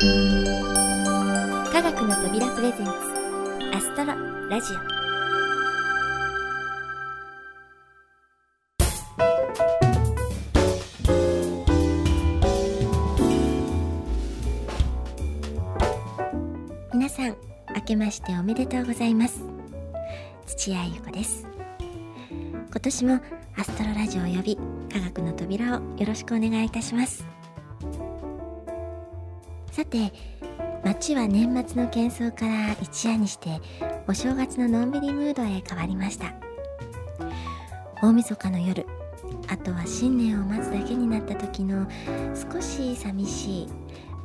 科学の扉プレゼンツアストロラジオ。皆さん明けましておめでとうございます。土屋ゆ子です。今年もアストロラジオ及び科学の扉をよろしくお願いいたします。さて街は年末の喧騒から一夜にしてお正月ののんびりムードへ変わりました。大晦日の夜あとは新年を待つだけになった時の少し寂しい、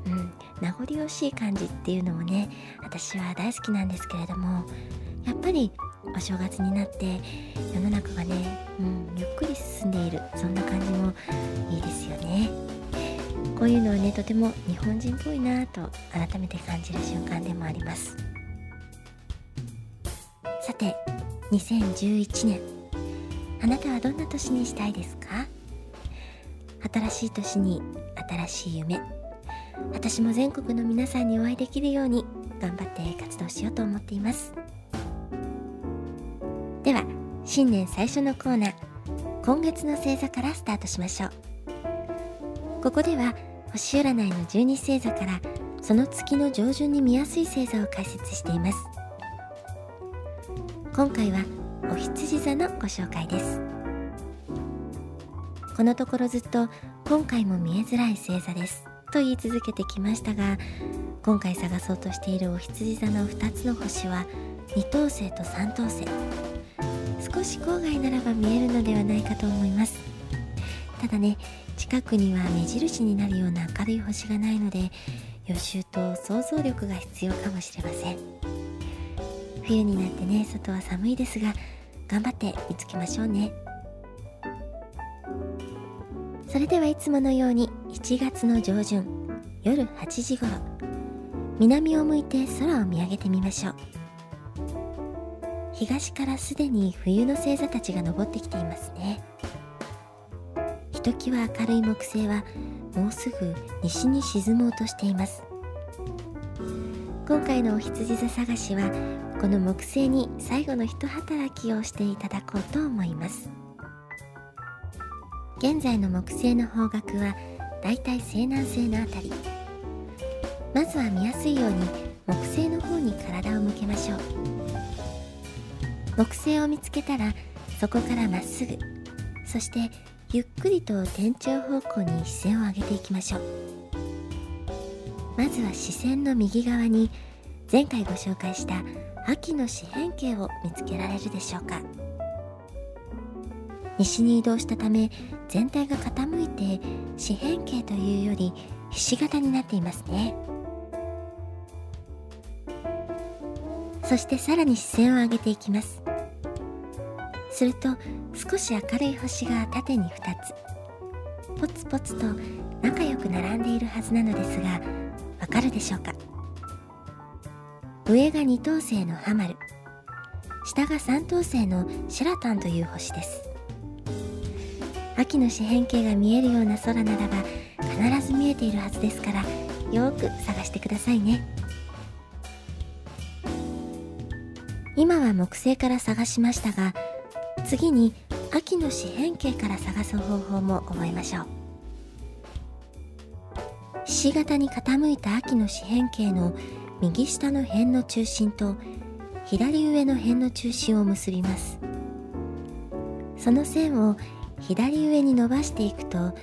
うん、名残惜しい感じっていうのもね私は大好きなんですけれどもやっぱりお正月になって世の中がね、うん、ゆっくり進んでいるそんな感じもいいですよね。こういうのはねとても日本人っぽいなと改めて感じる瞬間でもあります。さて2011年。あなたはどんな年にしたいですか？新しい年に新しい夢。私も全国の皆さんにお会いできるように頑張って活動しようと思っています。では新年最初のコーナー。今月の星座からスタートしましょう。ここでは星占いの12星座からその月の上旬に見やすい星座を解説しています。今回はお羊座のご紹介です。このところずっと今回も見えづらい星座ですと言い続けてきましたが今回探そうとしているお羊座の2つの星は2等星と3等星。少し郊外ならば見えるのではないかと思います。ただね近くには目印になるような明るい星がないので予習と想像力が必要かもしれません。冬になってね外は寒いですが頑張って見つけましょうね。それではいつものように1月の上旬夜8時頃南を向いて空を見上げてみましょう。東からすでに冬の星座たちが昇ってきていますね。ときわ明るい木星はもうすぐ西に沈もうとしています。今回のお羊座探しはこの木星に最後の一働きをしていただこうと思います。現在の木星の方角はだいたい西南西のあたり。まずは見やすいように木星の方に体を向けましょう。木星を見つけたらそこからまっすぐ。そしてゆっくりと天頂方向に視線を上げていきましょう。まずは視線の右側に前回ご紹介した秋の四辺形を見つけられるでしょうか。西に移動したため全体が傾いて四辺形というよりひし形になっていますね。そしてさらに視線を上げていきます。すると少し明るい星が縦に2つ。ポツポツと仲良く並んでいるはずなのですがわかるでしょうか？上が2等星のハマル。下が3等星のシェラタンという星です。秋の四辺形が見えるような空ならば必ず見えているはずですからよく探してくださいね。今は木星から探しましたが次に秋の四辺形から探す方法も覚えましょう。ひし形に傾いた秋の四辺形の右下の辺の中心と左上の辺の中心を結びます。その線を左上に伸ばしていくと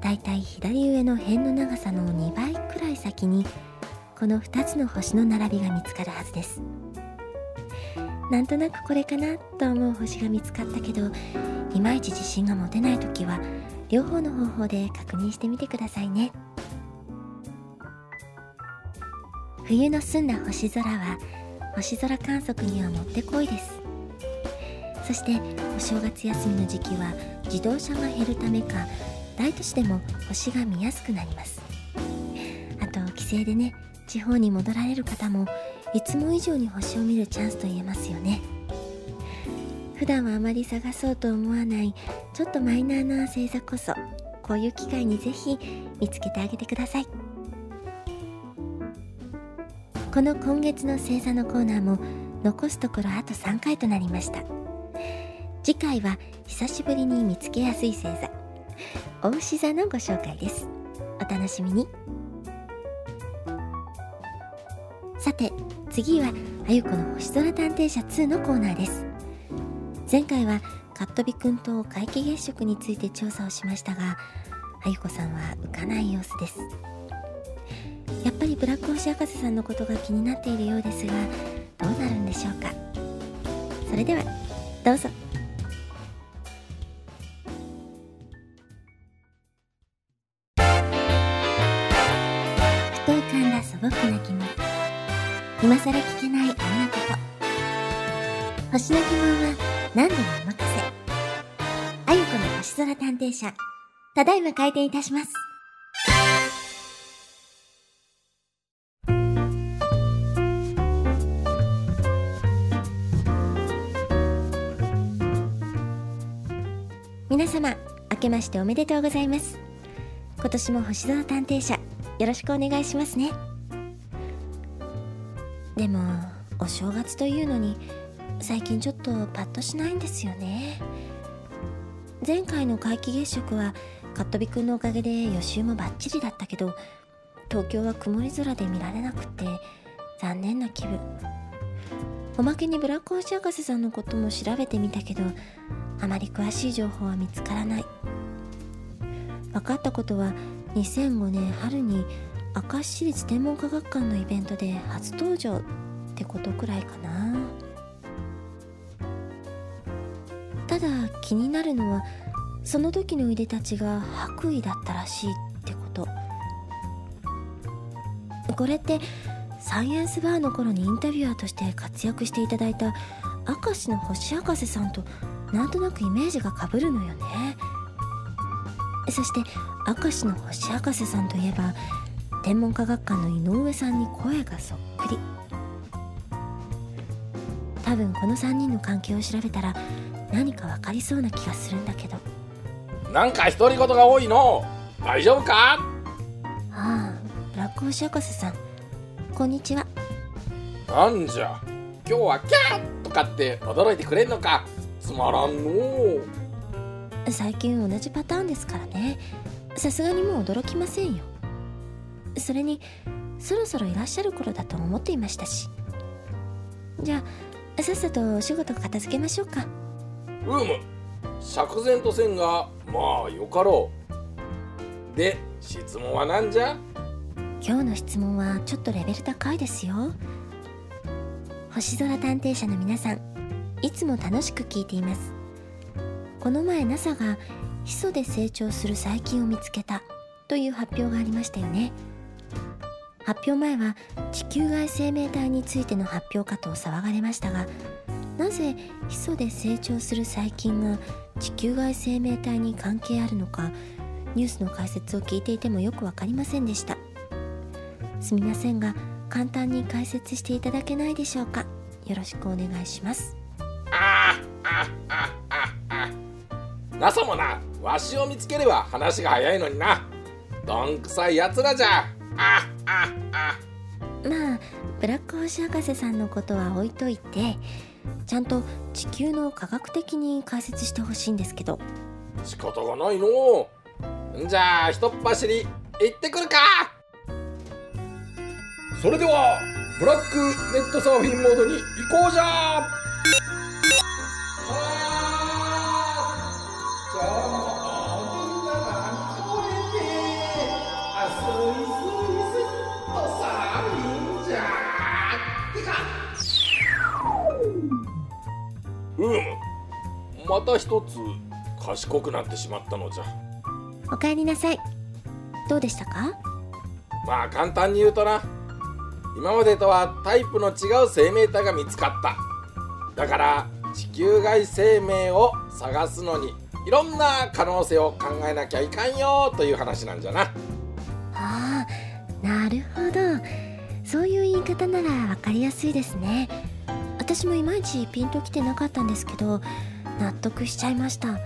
だいたい左上の辺の長さの2倍くらい先にこの2つの星の並びが見つかるはずです。なんとなくこれかなと思う星が見つかったけどいまいち自信が持てない時は両方の方法で確認してみてくださいね。冬の澄んだ星空は星空観測にはもってこいです。そしてお正月休みの時期は自動車が減るためか大都市でも星が見やすくなります。あと帰省でね地方に戻られる方もいつも以上に星を見るチャンスと言えますよね。普段はあまり探そうと思わないちょっとマイナーな星座こそこういう機会にぜひ見つけてあげてください。この今月の星座のコーナーも残すところあと3回となりました。次回は久しぶりに見つけやすい星座お牛座のご紹介です。お楽しみに。さて次はあゆこの星空探偵社2のコーナーです。前回はカットビくんと皆既月食について調査をしましたがあゆこさんは浮かない様子です。やっぱりブラック星博士さんのことが気になっているようですがどうなるんでしょうか？それではどうぞ。こと星の疑問は何でもお任せ。あゆこの星空探偵社ただいま開店いたします。皆様明けましておめでとうございます。今年も星空探偵社よろしくお願いしますね。でもお正月というのに最近ちょっとパッとしないんですよね。前回の皆既月食はカットビくんのおかげで予習もバッチリだったけど東京は曇り空で見られなくて残念な気分。おまけにブラック星博士さんのことも調べてみたけどあまり詳しい情報は見つからない。分かったことは2005年春に明石市立天文科学館のイベントで初登場ってことくらいかな。だ気になるのはその時のいでたちが白衣だったらしいってこと。これってサイエンスバーの頃にインタビュアーとして活躍していただいた明石の星博士さんとなんとなくイメージがかぶるのよね。そして明石の星博士さんといえば天文科学館の井上さんに声がそっくり。多分この3人の関係を調べたら何か分かりそうな気がするんだけど。なんか独り言が多いの。大丈夫か？ああブラック星博士さん。こんにちは。なんじゃ？今日はキャーとかって驚いてくれんのか？つまらんの。最近同じパターンですからね。さすがにもう驚きませんよ。それにそろそろいらっしゃる頃だと思っていましたし。じゃあさっさとお仕事片付けましょうかうむ釈然とせんがまあよかろう。で質問は何じゃ？今日の質問はちょっとレベル高いですよ。星空探偵社の皆さんいつも楽しく聞いています。この前 NASA がヒ素で成長する細菌を見つけたという発表がありましたよね。発表前は地球外生命体についての発表かと騒がれましたがなぜヒ素で成長する細菌が地球外生命体に関係あるのかニュースの解説を聞いていてもよく分かりませんでした。すみませんが簡単に解説していただけないでしょうか。よろしくお願いします。あああああ NASA もな。わしを見つければ話が早いのにな。どんくさいやつらじゃ。あああまあブラック星博士さんのことは置いといてちゃんと地球の科学的に解説してほしいんですけど。仕方がないの。んじゃあひとっ走り行ってくるか。それではブラックネットサーフィンモードに行こうじゃまた一つ賢くなってしまったのじゃ。おかえりなさい。どうでしたか？まあ簡単に言うとな。今までとはタイプの違う生命体が見つかった。だから地球外生命を探すのにいろんな可能性を考えなきゃいかんよという話なんじゃな。ああなるほど。そういう言い方なら分かりやすいですね。私もいまいちピンときてなかったんですけど納得しちゃいました。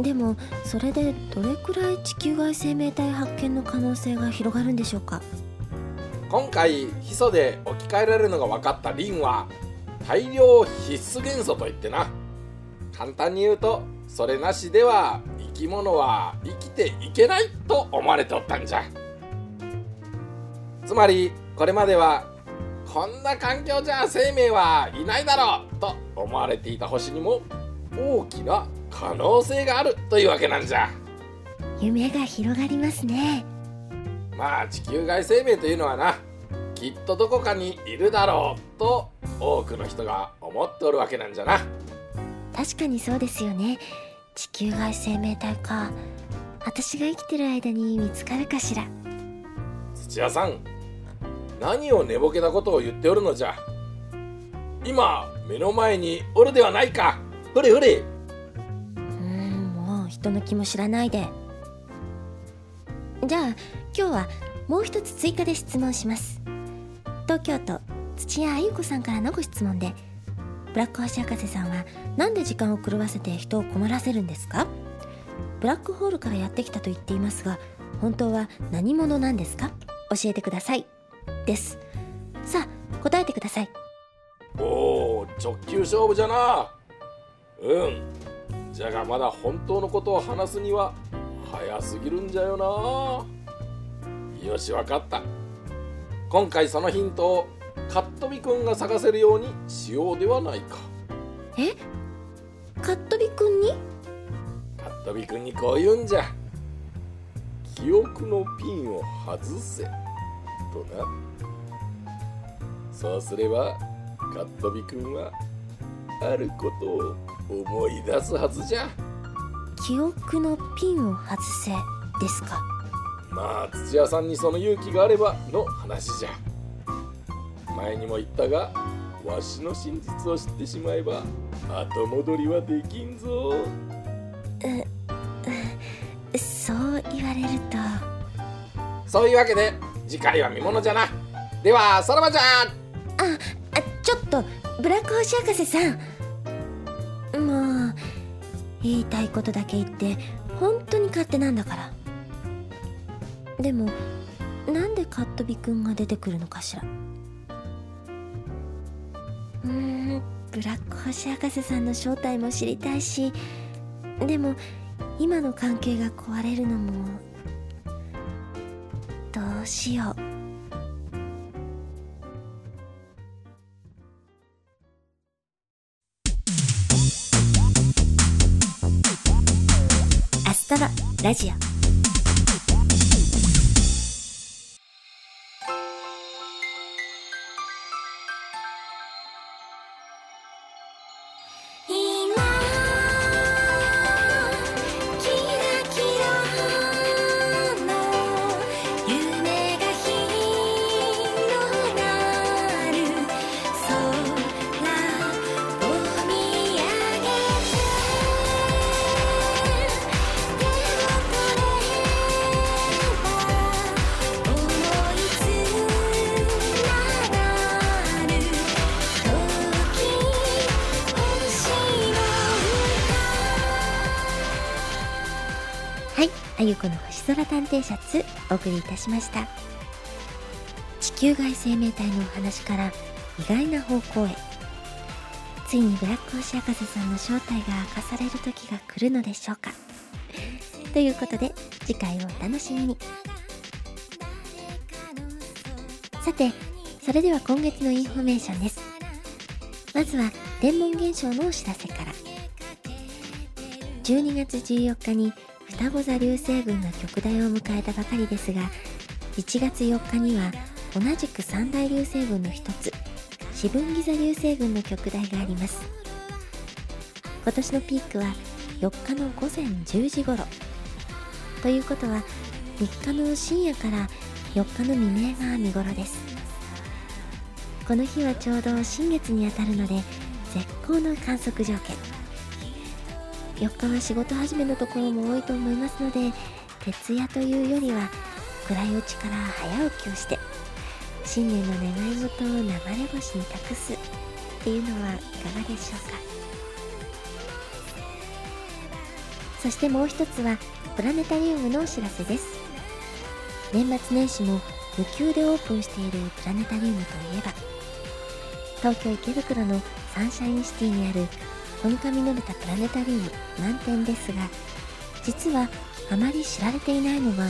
でもそれでどれくらい地球外生命体発見の可能性が広がるんでしょうか？今回ヒ素で置き換えられるのが分かったリンは大量必須元素といってな。簡単に言うとそれなしでは生き物は生きていけないと思われておったんじゃ。つまりこれまではこんな環境じゃ生命はいないだろうと思われていた星にも大きな可能性があるというわけなんじゃ。夢が広がりますね。まあ地球外生命というのはなきっとどこかにいるだろうと多くの人が思っておるわけなんじゃな。確かにそうですよね。地球外生命体か私が生きてる間に見つかるかしら。土屋さん何を寝ぼけたことを言っておるのじゃ。今目の前におるではないか。ふれふれ。うーんもう人の気も知らないで。じゃあ今日はもう一つ追加で質問します。東京都土屋あゆ子さんからのご質問でブラック星博士さんはなんで時間を狂わせて人を困らせるんですか？ブラックホールからやってきたと言っていますが本当は何者なんですか？教えてくださいです。さあ答えてください。おお直球勝負じゃな。うん。じゃがまだ本当のことを話すには早すぎるんじゃよな。よしわかった。今回そのヒントをカットビくんが探せるようにしようではないか。え？カットビくんに？カットビくんにこう言うんじゃ。記憶のピンを外せとなそうすればカットビくんはあることを思い出すはずじゃ。記憶のピンを外せですか？まあ土屋さんにその勇気があればの話じゃ。前にも言ったがわしの真実を知ってしまえば後戻りはできんぞ。そう言われると。そういうわけで次回は見ものじゃな。ではさらばじゃん。ああちょっとブラック星博士さん。もう言いたいことだけ言って本当に勝手なんだから。でもなんでカットビくんが出てくるのかしら。うんブラック星博士さんの正体も知りたいしでも今の関係が壊れるのもうしよう。アストロラジオ。あゆこの星空探偵社をお送りいたしました。地球外生命体のお話から意外な方向へ。ついにブラック星博士さんの正体が明かされる時が来るのでしょうか。ということで次回をお楽しみに。さてそれでは今月のインフォメーションです。まずは天文現象のお知らせから。12月14日に双子座流星群が極大を迎えたばかりですが1月4日には同じく三大流星群の一つ四分ギ座流星群の極大があります。今年のピークは4日の午前10時頃。ということは3日の深夜から4日の未明が見頃です。この日はちょうど新月にあたるので絶好の観測条件。4日は仕事始めのところも多いと思いますので徹夜というよりは暗いうちから早起きをして新年の願い事を流れ星に託すっていうのはいかがでしょうか。そしてもう一つはプラネタリウムのお知らせです。年末年始も無休でオープンしているプラネタリウムといえば東京池袋のサンシャインシティにあるコニカミノルタプラネタリウム満点ですが実はあまり知られていないのが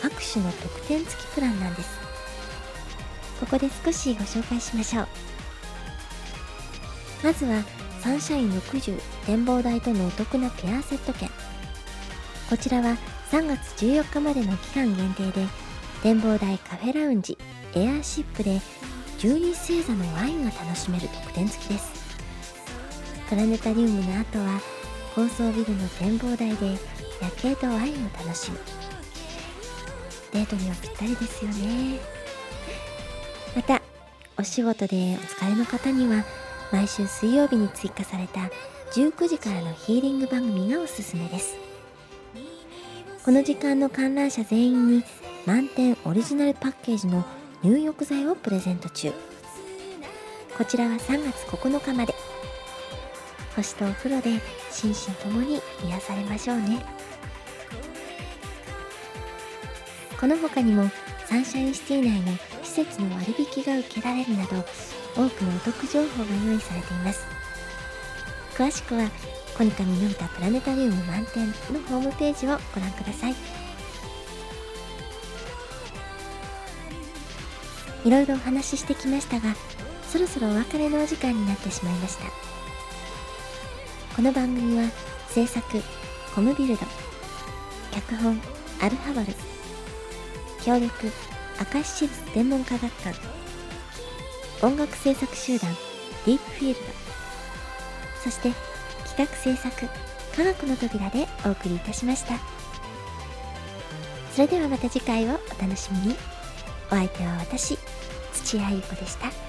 各種の特典付きプランなんです。ここで少しご紹介しましょう。まずはサンシャイン60展望台とのお得なペアセット券。こちらは3月14日までの期間限定で展望台カフェラウンジエアーシップで12星座のワインが楽しめる特典付きです。プラネタリウムの後は高層ビルの展望台で夜景とワインを楽しむデートにはぴったりですよねまたお仕事でお疲れの方には毎週水曜日に追加された19時からのヒーリング番組がおすすめですこの時間の観覧者全員に満点オリジナルパッケージの入浴剤をプレゼント中こちらは3月9日まで星とお風呂で心身ともに癒されましょうね。この他にもサンシャインシティ内の施設の割引が受けられるなど多くのお得情報が用意されています。詳しくはコニカミノルタプラネタリウム満点のホームページをご覧ください。いろいろお話ししてきましたがそろそろお別れのお時間になってしまいました。この番組は制作コムビルド脚本アルハバル協力明石市立天文科学館音楽制作集団ディープフィールドそして企画制作科学の扉でお送りいたしましたそれではまた次回をお楽しみにお相手は私土屋ゆ子でした。